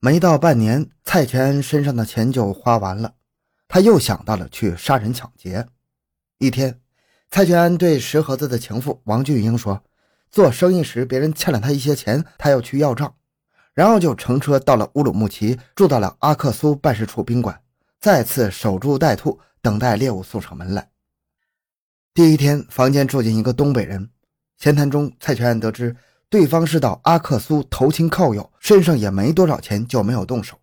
没到半年，蔡全安身上的钱就花完了，他又想到了去杀人抢劫。一天，蔡全安对石盒子的情妇王俊英说：“做生意时别人欠了他一些钱，他要去要账。”然后就乘车到了乌鲁木齐，住到了阿克苏办事处宾馆，再次守株待兔，等待猎物送上门来。第一天，房间住进一个东北人，闲谈中，蔡全安得知。对方是到阿克苏投亲靠友，身上也没多少钱，就没有动手。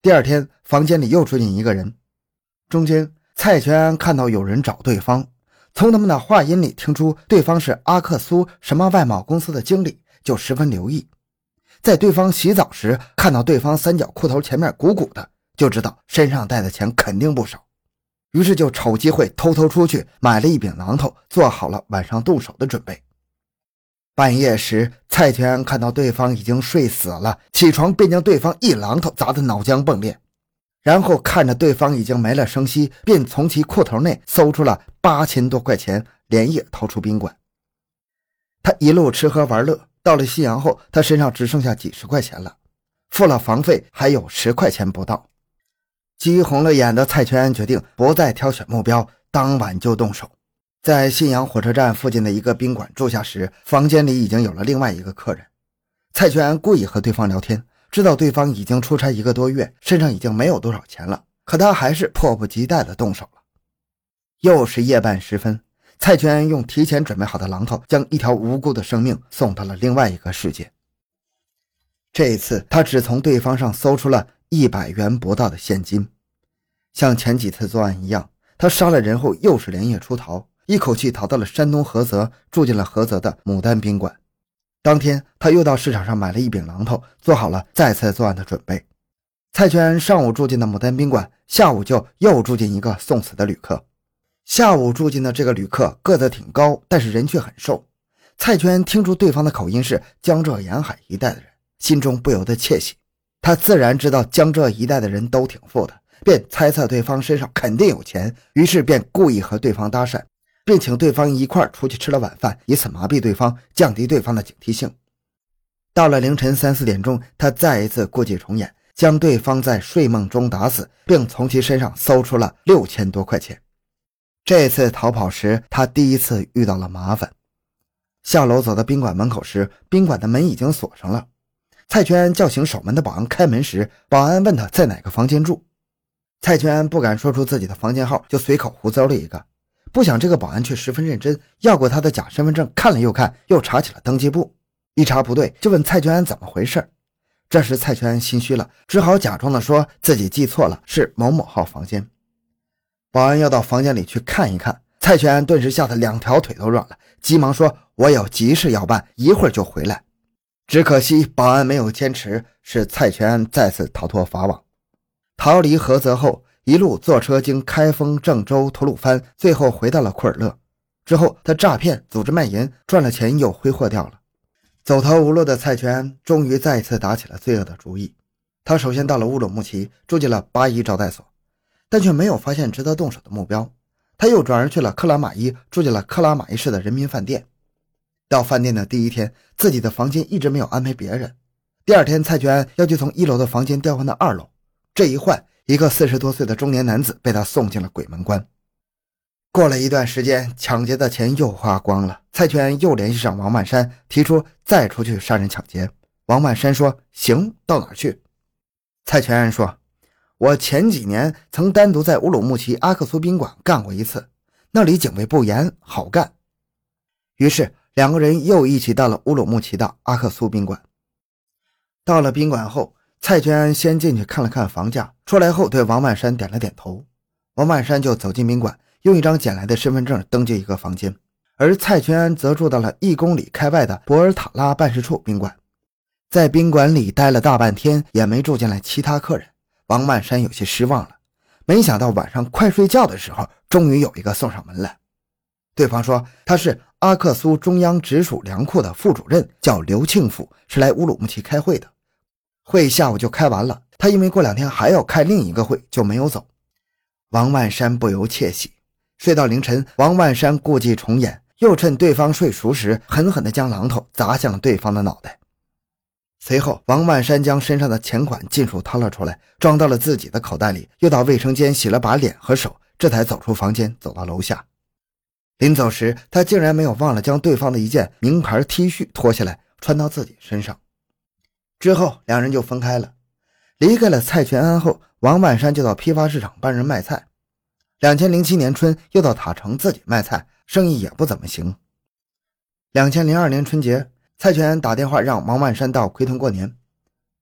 第二天，房间里又住进一个人，中间蔡全安看到有人找对方，从他们的话音里听出对方是阿克苏什么外贸公司的经理，就十分留意。在对方洗澡时，看到对方三角裤头前面鼓鼓的，就知道身上带的钱肯定不少，于是就瞅机会偷偷出去买了一柄榔头，做好了晚上动手的准备。半夜时，蔡全看到对方已经睡死了，起床便将对方一榔头砸得脑浆迸裂，然后看着对方已经没了声息，便从其裤头内搜出了八千多块钱，连夜逃出宾馆。他一路吃喝玩乐，到了夕阳后，他身上只剩下几十块钱了，付了房费还有十块钱不到。急红了眼的蔡全安决定不再挑选目标，当晚就动手。在信阳火车站附近的一个宾馆住下时，房间里已经有了另外一个客人。蔡全安故意和对方聊天，知道对方已经出差一个多月，身上已经没有多少钱了，可他还是迫不及待地动手了。又是夜半时分，蔡全安用提前准备好的榔头，将一条无辜的生命送到了另外一个世界。这一次，他只从对方上搜出了一百元不到的现金，像前几次作案一样，他杀了人后又是连夜出逃。一口气逃到了山东菏泽，住进了菏泽的牡丹宾馆。当天，他又到市场上买了一柄榔头，做好了再次作案的准备。蔡全上午住进的牡丹宾馆，下午就又住进一个送死的旅客。下午住进的这个旅客个子挺高，但是人却很瘦。蔡全听出对方的口音是江浙沿海一带的人，心中不由得窃喜。他自然知道江浙一带的人都挺富的，便猜测对方身上肯定有钱，于是便故意和对方搭讪。并请对方一块出去吃了晚饭，以此麻痹对方，降低对方的警惕性。到了凌晨三四点钟，他再一次故伎重演，将对方在睡梦中打死，并从其身上搜出了六千多块钱。这次逃跑时，他第一次遇到了麻烦。下楼走到宾馆门口时，宾馆的门已经锁上了。蔡全安叫醒守门的保安开门时，保安问他在哪个房间住，蔡全安不敢说出自己的房间号，就随口胡诌了一个。不想这个保安却十分认真，要过他的假身份证看了又看，又查起了登记簿。一查不对，就问蔡全安怎么回事。这时蔡全安心虚了，只好假装的说自己记错了，是某某号房间。保安要到房间里去看一看，蔡全安顿时吓得两条腿都软了，急忙说：“我有急事要办，一会儿就回来。”只可惜保安没有坚持，使蔡全安再次逃脱法网，逃离菏泽后。一路坐车经开封、郑州、吐鲁番，最后回到了库尔勒。之后，他诈骗、组织卖淫，赚了钱又挥霍掉了。走投无路的蔡全终于再次打起了罪恶的主意。他首先到了乌鲁木齐，住进了八一招待所，但却没有发现值得动手的目标。他又转而去了克拉玛依，住进了克拉玛依市的人民饭店。到饭店的第一天，自己的房间一直没有安排别人。第二天，蔡全要去从一楼的房间调换到二楼，这一换。一个四十多岁的中年男子被他送进了鬼门关。过了一段时间，抢劫的钱又花光了。蔡全安又联系上王万山，提出再出去杀人抢劫。王万山说：“行，到哪去？”蔡全安说：“我前几年曾单独在乌鲁木齐阿克苏宾馆干过一次，那里警卫不严，好干。”于是两个人又一起到了乌鲁木齐的阿克苏宾馆。到了宾馆后。蔡全安先进去看了看房价，出来后对王万山点了点头。王万山就走进宾馆，用一张捡来的身份证登记一个房间，而蔡全安则住到了一公里开外的博尔塔拉办事处宾馆。在宾馆里待了大半天，也没住进来其他客人。王万山有些失望了，没想到晚上快睡觉的时候，终于有一个送上门来。对方说他是阿克苏中央直属粮库的副主任，叫刘庆福，是来乌鲁木齐开会的。会下午就开完了，他因为过两天还要开另一个会，就没有走。王万山不由窃喜。睡到凌晨，王万山故伎重演，又趁对方睡熟时，狠狠地将榔头砸向了对方的脑袋。随后，王万山将身上的钱款尽数掏了出来，装到了自己的口袋里，又到卫生间洗了把脸和手，这才走出房间，走到楼下。临走时，他竟然没有忘了将对方的一件名牌 T 恤脱下来穿到自己身上。之后，两人就分开了。离开了蔡全安后，王万山就到批发市场帮人卖菜。两千零七年春，又到塔城自己卖菜，生意也不怎么行。两千零二年春节。蔡全安打电话让王万山到奎屯过年。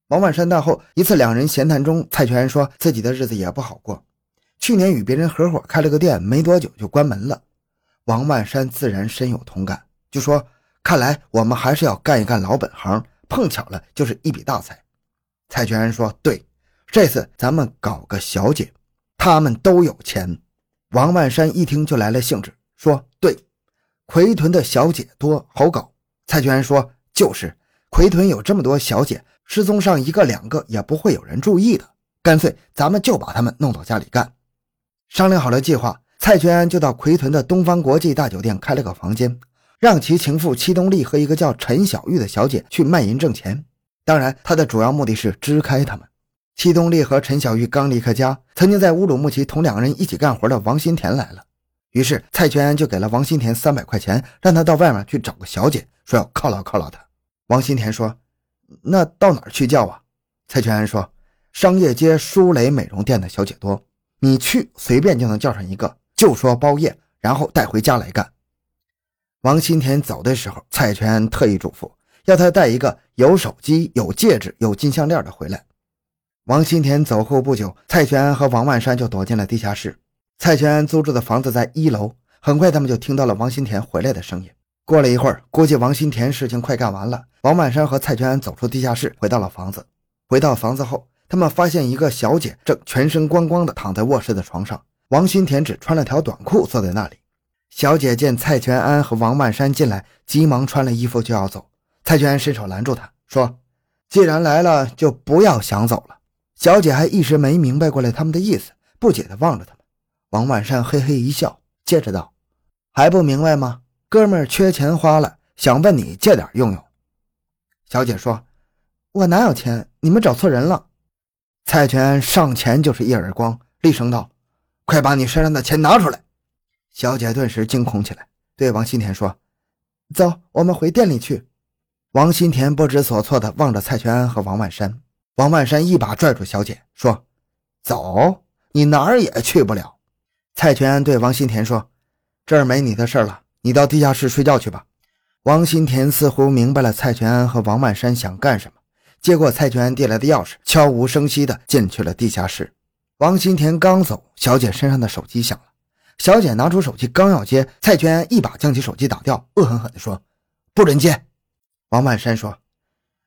王万山到后，一次两人闲谈中，蔡全安说自己的日子也不好过，去年与别人合伙开了个店，没多久就关门了。王万山自然深有同感，就说：“看来我们还是要干一干老本行，碰巧了就是一笔大财。”蔡全安说：“对，这次咱们搞个小姐，他们都有钱。”王万山一听就来了兴致，说：“对，奎屯的小姐多，好搞。”蔡全安说：“就是奎屯有这么多小姐，失踪上一个两个也不会有人注意的。干脆咱们就把他们弄到家里干。”商量好了计划，蔡全安就到奎屯的东方国际大酒店开了个房间，让其情妇戚东丽和一个叫陈小玉的小姐去卖淫挣钱。当然，他的主要目的是支开他们。戚东丽和陈小玉刚离开家，曾经在乌鲁木齐同两个人一起干活的王新田来了。于是蔡全安就给了王新田三百块钱，让他到外面去找个小姐，说要犒劳犒劳他。王新田说：“那到哪儿去叫啊？”蔡全安说：“商业街舒蕾美容店的小姐多，你去随便就能叫上一个，就说包夜，然后带回家来干。”王新田走的时候，蔡全安特意嘱咐要他带一个有手机、有戒指、有金项链的回来。王新田走后不久，蔡全和王万山就躲进了地下室。蔡全安租住的房子在一楼，很快他们就听到了王新田回来的声音。过了一会儿，估计王新田事情快干完了，王万山和蔡全安走出地下室，回到了房子。回到房子后，他们发现一个小姐正全身光光的躺在卧室的床上，王新田只穿了条短裤坐在那里。小姐见蔡全安和王万山进来，急忙穿了衣服就要走。蔡全安伸手拦住她，说：“既然来了，就不要想走了。”小姐还一时没明白过来他们的意思，不解地望着他们。王万山嘿嘿一笑，接着道：“还不明白吗？哥们儿缺钱花了，想问你借点用用。”小姐说：“我哪有钱？你们找错人了。”蔡全安上前就是一耳光，厉声道：“快把你身上的钱拿出来！”小姐顿时惊恐起来，对王新田说：“走，我们回店里去。”王新田不知所措地望着蔡全安和王万山。王万山一把拽住小姐，说：“走，你哪儿也去不了。”蔡全安对王新田说：“这儿没你的事了，你到地下室睡觉去吧。”王新田似乎明白了蔡全安和王万山想干什么，接过蔡全安递来的钥匙，悄无声息地进去了地下室。王新田刚走，小姐身上的手机响了。小姐拿出手机刚要接，蔡全一把将其手机打掉，恶狠狠地说：“不准接！”王万山说：“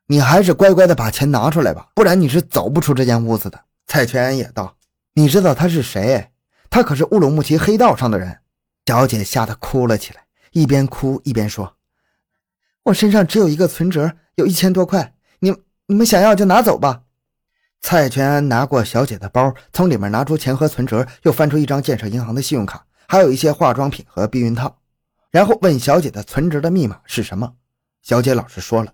你还是乖乖的把钱拿出来吧，不然你是走不出这间屋子的。”蔡全也道：“你知道他是谁？”他可是乌鲁木齐黑道上的人，小姐吓得哭了起来，一边哭一边说：“我身上只有一个存折，有一千多块，你你们想要就拿走吧。”蔡全安拿过小姐的包，从里面拿出钱和存折，又翻出一张建设银行的信用卡，还有一些化妆品和避孕套，然后问小姐的存折的密码是什么。小姐老实说了。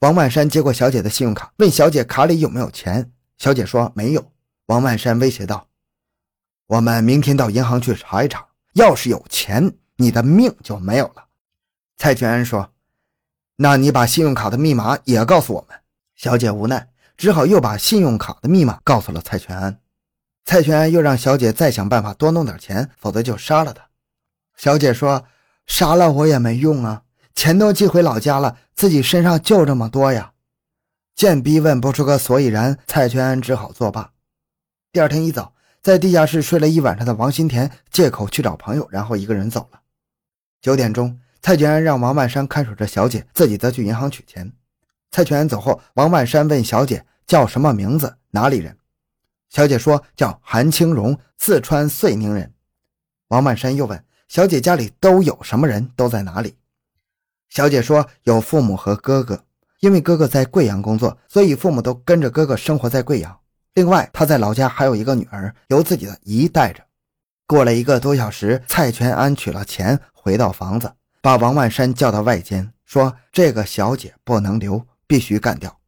王万山接过小姐的信用卡，问小姐卡里有没有钱，小姐说没有。王万山威胁道。我们明天到银行去查一查，要是有钱，你的命就没有了。蔡全安说：“那你把信用卡的密码也告诉我们。”小姐无奈，只好又把信用卡的密码告诉了蔡全安。蔡全安又让小姐再想办法多弄点钱，否则就杀了他。小姐说：“杀了我也没用啊，钱都寄回老家了，自己身上就这么多呀。”见逼问不出个所以然，蔡全安只好作罢。第二天一早。在地下室睡了一晚上的王新田借口去找朋友，然后一个人走了。九点钟，蔡全安让王万山看守着小姐，自己则去银行取钱。蔡全安走后，王万山问小姐叫什么名字，哪里人？小姐说叫韩青荣，四川遂宁人。王万山又问小姐家里都有什么人，都在哪里？小姐说有父母和哥哥，因为哥哥在贵阳工作，所以父母都跟着哥哥生活在贵阳。另外，他在老家还有一个女儿，由自己的姨带着。过了一个多小时，蔡全安取了钱，回到房子，把王万山叫到外间，说：“这个小姐不能留，必须干掉。”